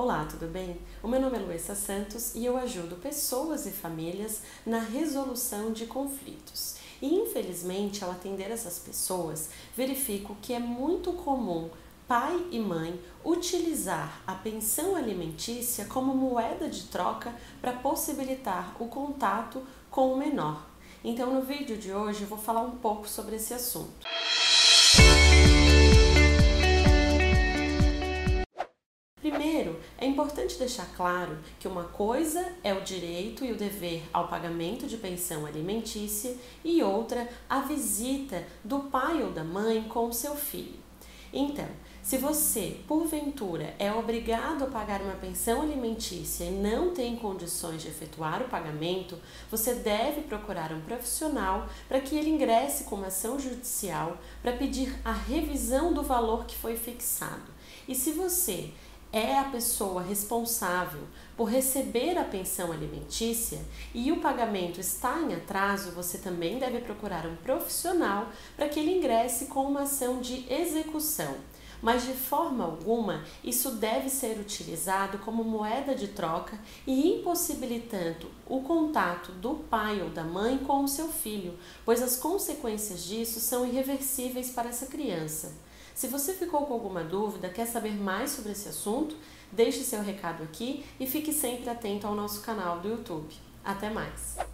Olá, tudo bem? O meu nome é Luísa Santos e eu ajudo pessoas e famílias na resolução de conflitos. E infelizmente, ao atender essas pessoas, verifico que é muito comum pai e mãe utilizar a pensão alimentícia como moeda de troca para possibilitar o contato com o menor. Então, no vídeo de hoje, eu vou falar um pouco sobre esse assunto. Primeiro, é importante deixar claro que uma coisa é o direito e o dever ao pagamento de pensão alimentícia e outra a visita do pai ou da mãe com o seu filho. Então, se você, porventura, é obrigado a pagar uma pensão alimentícia e não tem condições de efetuar o pagamento, você deve procurar um profissional para que ele ingresse com uma ação judicial para pedir a revisão do valor que foi fixado. E se você é a pessoa responsável por receber a pensão alimentícia e o pagamento está em atraso, você também deve procurar um profissional para que ele ingresse com uma ação de execução. Mas de forma alguma isso deve ser utilizado como moeda de troca e impossibilitando o contato do pai ou da mãe com o seu filho, pois as consequências disso são irreversíveis para essa criança. Se você ficou com alguma dúvida, quer saber mais sobre esse assunto, deixe seu recado aqui e fique sempre atento ao nosso canal do YouTube. Até mais!